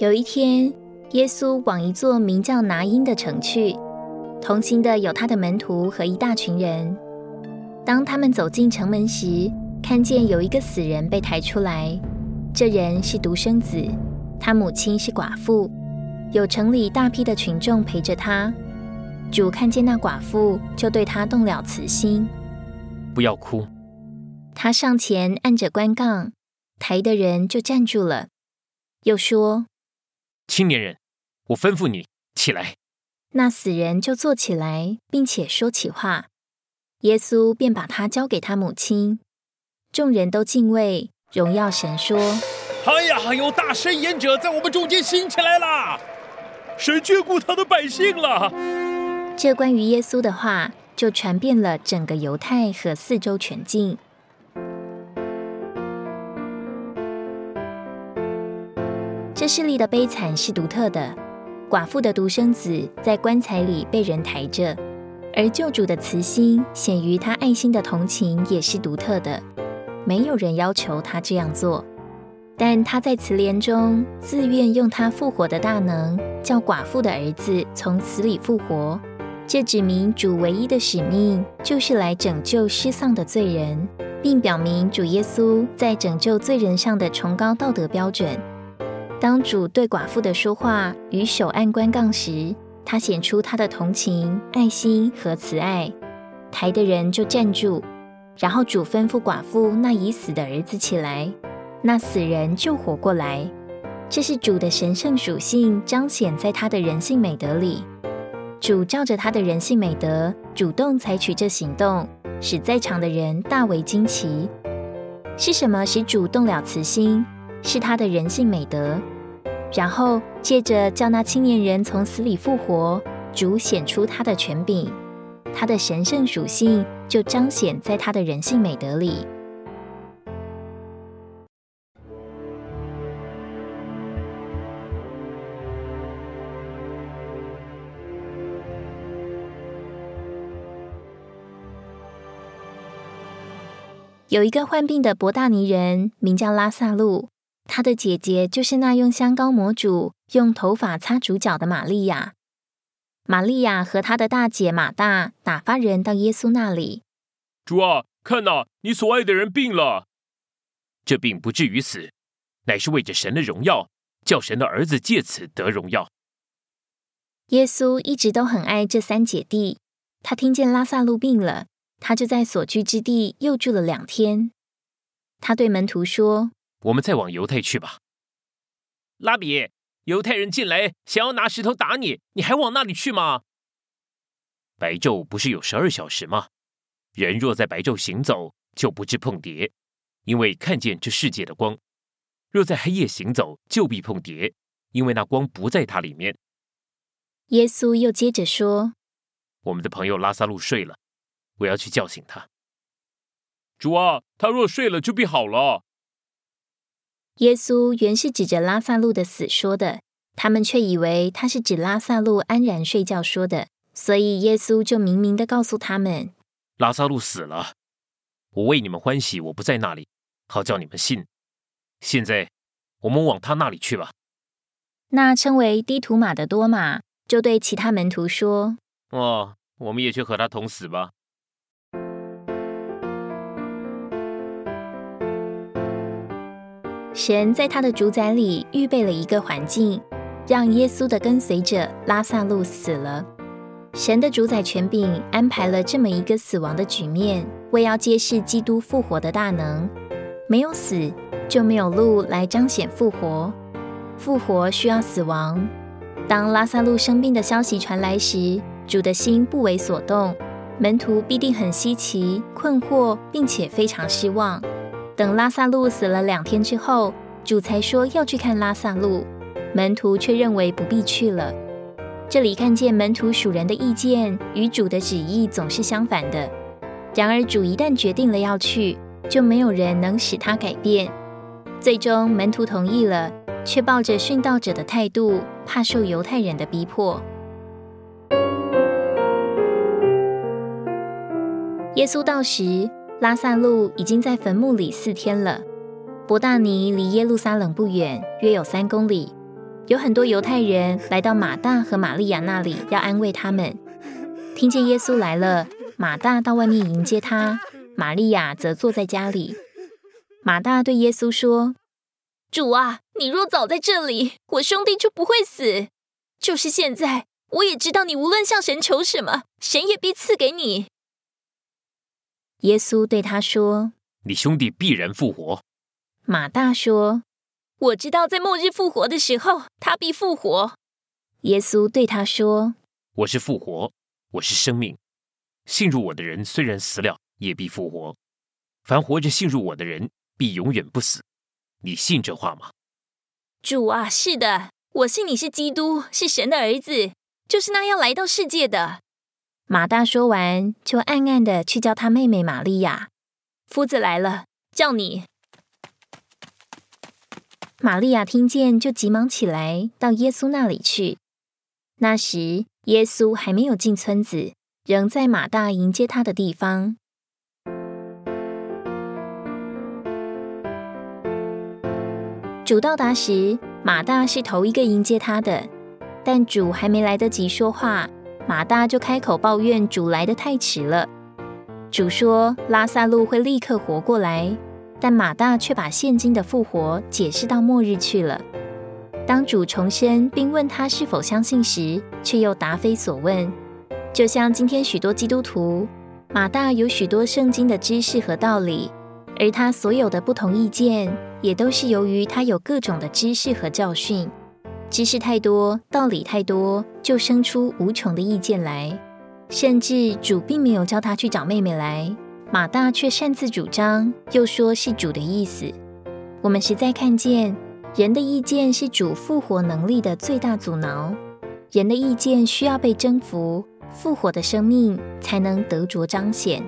有一天，耶稣往一座名叫拿因的城去，同行的有他的门徒和一大群人。当他们走进城门时，看见有一个死人被抬出来，这人是独生子，他母亲是寡妇，有城里大批的群众陪着他。主看见那寡妇，就对他动了慈心，不要哭。他上前按着棺杠，抬的人就站住了，又说：“青年人，我吩咐你起来。”那死人就坐起来，并且说起话。耶稣便把他交给他母亲。众人都敬畏，荣耀神，说：“哎呀，有大神言者在我们中间兴起来了，神眷顾他的百姓了。”这关于耶稣的话，就传遍了整个犹太和四周全境。这势力的悲惨是独特的，寡妇的独生子在棺材里被人抬着，而救主的慈心显于他爱心的同情也是独特的。没有人要求他这样做，但他在慈怜中自愿用他复活的大能，叫寡妇的儿子从死里复活。这指明主唯一的使命就是来拯救失丧的罪人，并表明主耶稣在拯救罪人上的崇高道德标准。当主对寡妇的说话与手按关杠时，他显出他的同情、爱心和慈爱。抬的人就站住，然后主吩咐寡妇那已死的儿子起来，那死人就活过来。这是主的神圣属性彰显在他的人性美德里。主照着他的人性美德，主动采取这行动，使在场的人大为惊奇。是什么使主动了慈心？是他的人性美德。然后借着叫那青年人从死里复活，主显出他的权柄，他的神圣属性就彰显在他的人性美德里。有一个患病的伯大尼人，名叫拉萨路。他的姐姐就是那用香膏抹主、用头发擦主脚的玛利亚。玛利亚和他的大姐马大打发人到耶稣那里。主啊，看呐，你所爱的人病了。这病不至于死，乃是为着神的荣耀，叫神的儿子借此得荣耀。耶稣一直都很爱这三姐弟。他听见拉萨路病了。他就在所居之地又住了两天。他对门徒说：“我们再往犹太去吧。”拉比，犹太人进来想要拿石头打你，你还往那里去吗？白昼不是有十二小时吗？人若在白昼行走，就不致碰蝶，因为看见这世界的光；若在黑夜行走，就必碰蝶，因为那光不在它里面。耶稣又接着说：“我们的朋友拉萨路睡了。”我要去叫醒他。主啊，他若睡了，就必好了。耶稣原是指着拉萨路的死说的，他们却以为他是指拉萨路安然睡觉说的，所以耶稣就明明的告诉他们：拉萨路死了。我为你们欢喜，我不在那里，好叫你们信。现在我们往他那里去吧。那称为低图马的多马就对其他门徒说：哦，我们也去和他同死吧。神在他的主宰里预备了一个环境，让耶稣的跟随者拉萨路死了。神的主宰权柄安排了这么一个死亡的局面，为要揭示基督复活的大能。没有死，就没有路来彰显复活。复活需要死亡。当拉萨路生病的消息传来时，主的心不为所动，门徒必定很稀奇、困惑，并且非常失望。等拉萨路死了两天之后，主才说要去看拉萨路，门徒却认为不必去了。这里看见门徒属人的意见与主的旨意总是相反的。然而主一旦决定了要去，就没有人能使他改变。最终门徒同意了，却抱着殉道者的态度，怕受犹太人的逼迫。耶稣到时。拉萨路已经在坟墓里四天了。伯大尼离耶路撒冷不远，约有三公里。有很多犹太人来到马大和玛利亚那里，要安慰他们。听见耶稣来了，马大到外面迎接他，玛利亚则坐在家里。马大对耶稣说：“主啊，你若早在这里，我兄弟就不会死。就是现在，我也知道你无论向神求什么，神也必赐给你。”耶稣对他说：“你兄弟必然复活。”马大说。我知道，在末日复活的时候，他必复活。耶稣对他说：“我是复活，我是生命。信入我的人，虽然死了，也必复活。凡活着信入我的人，必永远不死。你信这话吗？”主啊，是的，我信你是基督，是神的儿子，就是那要来到世界的。马大说完，就暗暗的去叫他妹妹玛利亚。夫子来了，叫你。玛利亚听见，就急忙起来，到耶稣那里去。那时，耶稣还没有进村子，仍在马大迎接他的地方。主到达时，马大是头一个迎接他的，但主还没来得及说话，马大就开口抱怨主来的太迟了。主说：“拉萨路会立刻活过来。”但马大却把现今的复活解释到末日去了。当主重生并问他是否相信时，却又答非所问。就像今天许多基督徒，马大有许多圣经的知识和道理，而他所有的不同意见，也都是由于他有各种的知识和教训。知识太多，道理太多，就生出无穷的意见来。甚至主并没有叫他去找妹妹来。马大却擅自主张，又说是主的意思。我们实在看见，人的意见是主复活能力的最大阻挠。人的意见需要被征服，复活的生命才能得着彰显。